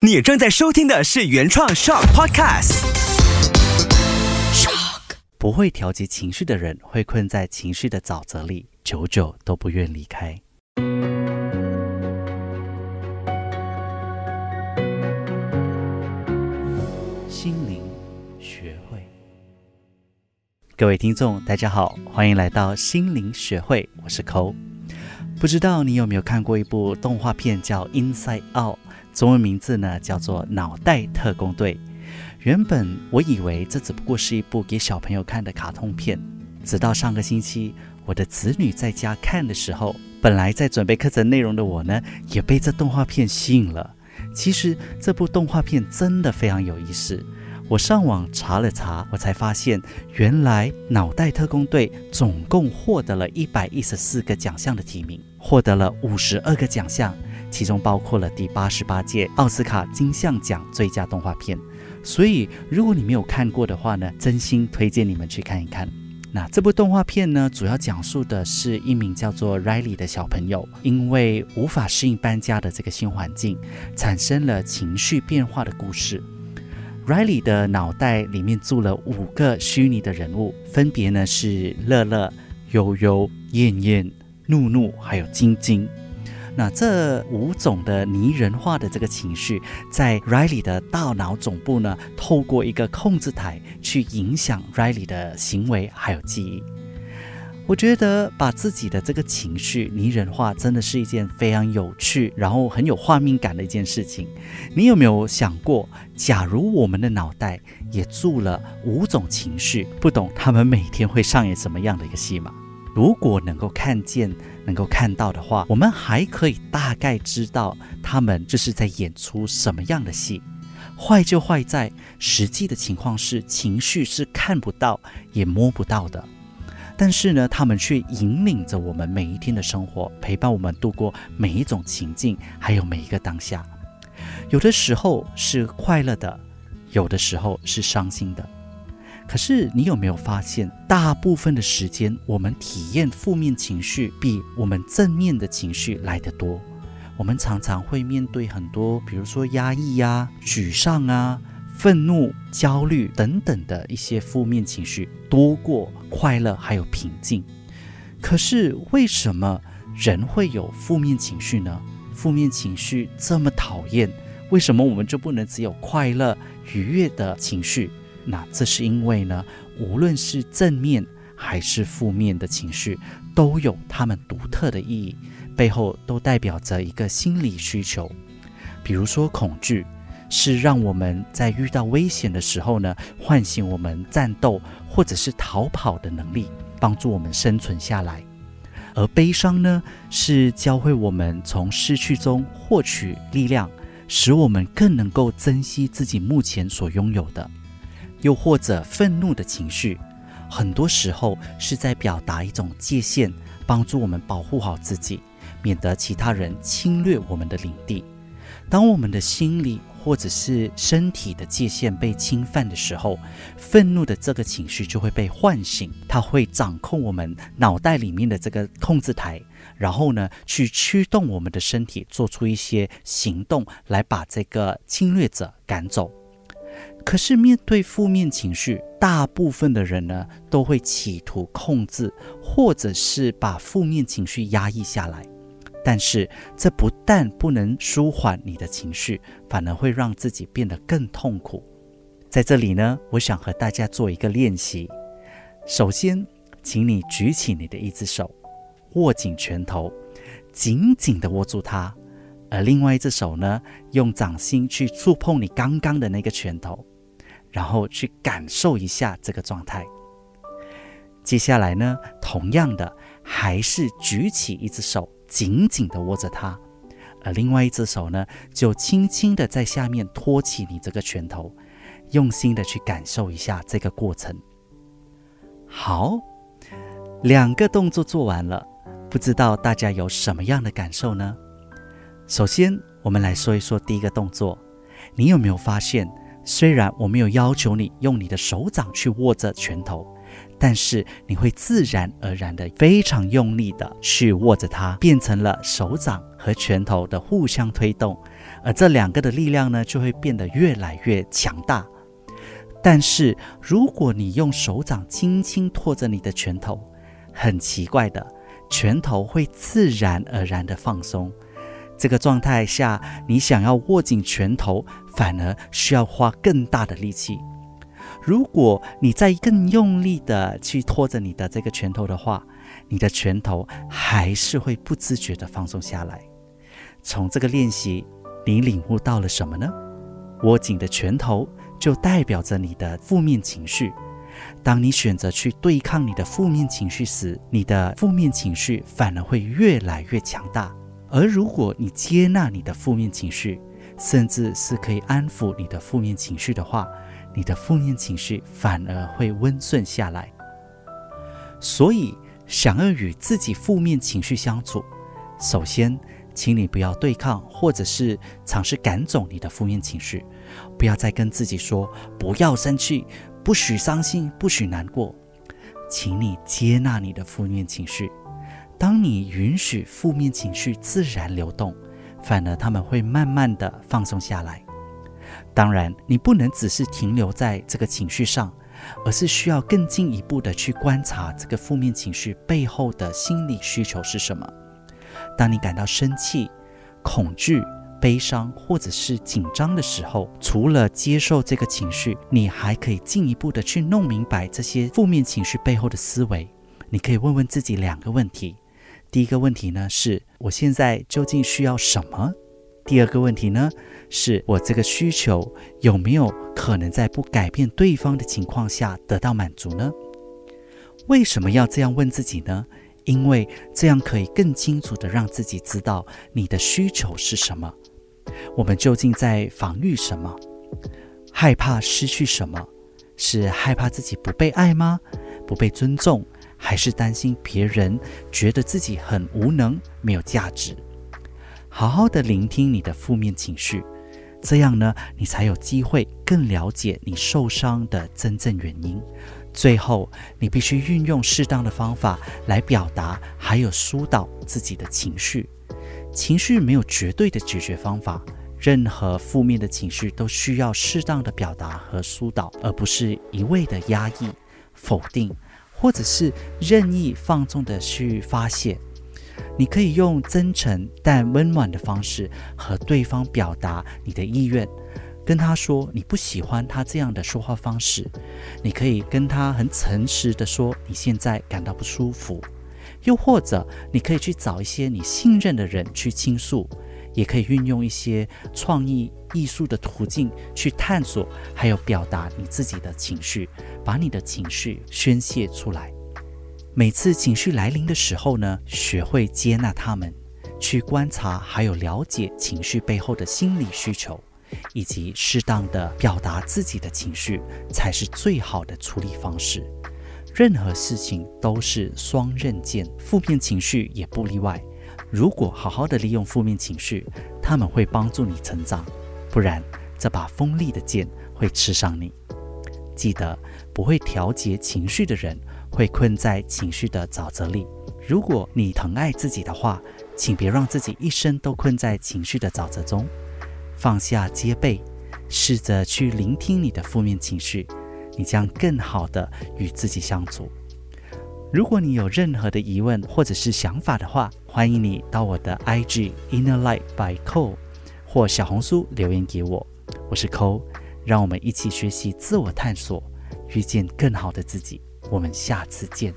你正在收听的是原创 Shock Podcast。Shock 不会调节情绪的人会困在情绪的沼泽里，久久都不愿离开。心灵学会，各位听众，大家好，欢迎来到心灵学会，我是抠。不知道你有没有看过一部动画片叫《Inside Out》，中文名字呢叫做《脑袋特工队》。原本我以为这只不过是一部给小朋友看的卡通片，直到上个星期我的子女在家看的时候，本来在准备课程内容的我呢，也被这动画片吸引了。其实这部动画片真的非常有意思。我上网查了查，我才发现，原来《脑袋特工队》总共获得了一百一十四个奖项的提名，获得了五十二个奖项，其中包括了第八十八届奥斯卡金像奖最佳动画片。所以，如果你没有看过的话呢，真心推荐你们去看一看。那这部动画片呢，主要讲述的是一名叫做 Riley 的小朋友，因为无法适应搬家的这个新环境，产生了情绪变化的故事。Riley 的脑袋里面住了五个虚拟的人物，分别呢是乐乐、悠悠、燕燕、怒怒，还有晶晶。那这五种的拟人化的这个情绪，在 Riley 的大脑总部呢，透过一个控制台去影响 Riley 的行为还有记忆。我觉得把自己的这个情绪拟人化，真的是一件非常有趣，然后很有画面感的一件事情。你有没有想过，假如我们的脑袋也住了五种情绪，不懂他们每天会上演什么样的一个戏码？如果能够看见、能够看到的话，我们还可以大概知道他们这是在演出什么样的戏。坏就坏在实际的情况是，情绪是看不到也摸不到的。但是呢，他们却引领着我们每一天的生活，陪伴我们度过每一种情境，还有每一个当下。有的时候是快乐的，有的时候是伤心的。可是你有没有发现，大部分的时间，我们体验负面情绪比我们正面的情绪来得多？我们常常会面对很多，比如说压抑呀、沮丧啊。愤怒、焦虑等等的一些负面情绪多过快乐还有平静。可是为什么人会有负面情绪呢？负面情绪这么讨厌，为什么我们就不能只有快乐愉悦的情绪？那这是因为呢，无论是正面还是负面的情绪，都有他们独特的意义，背后都代表着一个心理需求。比如说恐惧。是让我们在遇到危险的时候呢，唤醒我们战斗或者是逃跑的能力，帮助我们生存下来。而悲伤呢，是教会我们从失去中获取力量，使我们更能够珍惜自己目前所拥有的。又或者愤怒的情绪，很多时候是在表达一种界限，帮助我们保护好自己，免得其他人侵略我们的领地。当我们的心里或者是身体的界限被侵犯的时候，愤怒的这个情绪就会被唤醒，它会掌控我们脑袋里面的这个控制台，然后呢，去驱动我们的身体做出一些行动，来把这个侵略者赶走。可是面对负面情绪，大部分的人呢，都会企图控制，或者是把负面情绪压抑下来。但是，这不但不能舒缓你的情绪，反而会让自己变得更痛苦。在这里呢，我想和大家做一个练习。首先，请你举起你的一只手，握紧拳头，紧紧地握住它；而另外一只手呢，用掌心去触碰你刚刚的那个拳头，然后去感受一下这个状态。接下来呢，同样的，还是举起一只手。紧紧地握着它，而另外一只手呢，就轻轻地在下面托起你这个拳头，用心的去感受一下这个过程。好，两个动作做完了，不知道大家有什么样的感受呢？首先，我们来说一说第一个动作，你有没有发现，虽然我没有要求你用你的手掌去握着拳头。但是你会自然而然的非常用力的去握着它，变成了手掌和拳头的互相推动，而这两个的力量呢，就会变得越来越强大。但是，如果你用手掌轻轻托着你的拳头，很奇怪的，拳头会自然而然的放松。这个状态下，你想要握紧拳头，反而需要花更大的力气。如果你再更用力的去拖着你的这个拳头的话，你的拳头还是会不自觉的放松下来。从这个练习，你领悟到了什么呢？握紧的拳头就代表着你的负面情绪。当你选择去对抗你的负面情绪时，你的负面情绪反而会越来越强大。而如果你接纳你的负面情绪，甚至是可以安抚你的负面情绪的话，你的负面情绪反而会温顺下来。所以，想要与自己负面情绪相处，首先，请你不要对抗，或者是尝试赶走你的负面情绪。不要再跟自己说“不要生气，不许伤心，不许难过”。请你接纳你的负面情绪。当你允许负面情绪自然流动，反而他们会慢慢的放松下来。当然，你不能只是停留在这个情绪上，而是需要更进一步的去观察这个负面情绪背后的心理需求是什么。当你感到生气、恐惧、悲伤或者是紧张的时候，除了接受这个情绪，你还可以进一步的去弄明白这些负面情绪背后的思维。你可以问问自己两个问题。第一个问题呢，是我现在究竟需要什么？第二个问题呢，是我这个需求有没有可能在不改变对方的情况下得到满足呢？为什么要这样问自己呢？因为这样可以更清楚的让自己知道你的需求是什么。我们究竟在防御什么？害怕失去什么？是害怕自己不被爱吗？不被尊重？还是担心别人觉得自己很无能、没有价值。好好的聆听你的负面情绪，这样呢，你才有机会更了解你受伤的真正原因。最后，你必须运用适当的方法来表达，还有疏导自己的情绪。情绪没有绝对的解决方法，任何负面的情绪都需要适当的表达和疏导，而不是一味的压抑、否定。或者是任意放纵的去发泄，你可以用真诚但温暖的方式和对方表达你的意愿，跟他说你不喜欢他这样的说话方式。你可以跟他很诚实的说你现在感到不舒服，又或者你可以去找一些你信任的人去倾诉。也可以运用一些创意艺术的途径去探索，还有表达你自己的情绪，把你的情绪宣泄出来。每次情绪来临的时候呢，学会接纳他们，去观察还有了解情绪背后的心理需求，以及适当的表达自己的情绪，才是最好的处理方式。任何事情都是双刃剑，负面情绪也不例外。如果好好的利用负面情绪，他们会帮助你成长；不然，这把锋利的剑会刺伤你。记得，不会调节情绪的人会困在情绪的沼泽里。如果你疼爱自己的话，请别让自己一生都困在情绪的沼泽中。放下戒备，试着去聆听你的负面情绪，你将更好的与自己相处。如果你有任何的疑问或者是想法的话，欢迎你到我的 IG Inner Light by Cole 或小红书留言给我。我是 Cole，让我们一起学习自我探索，遇见更好的自己。我们下次见。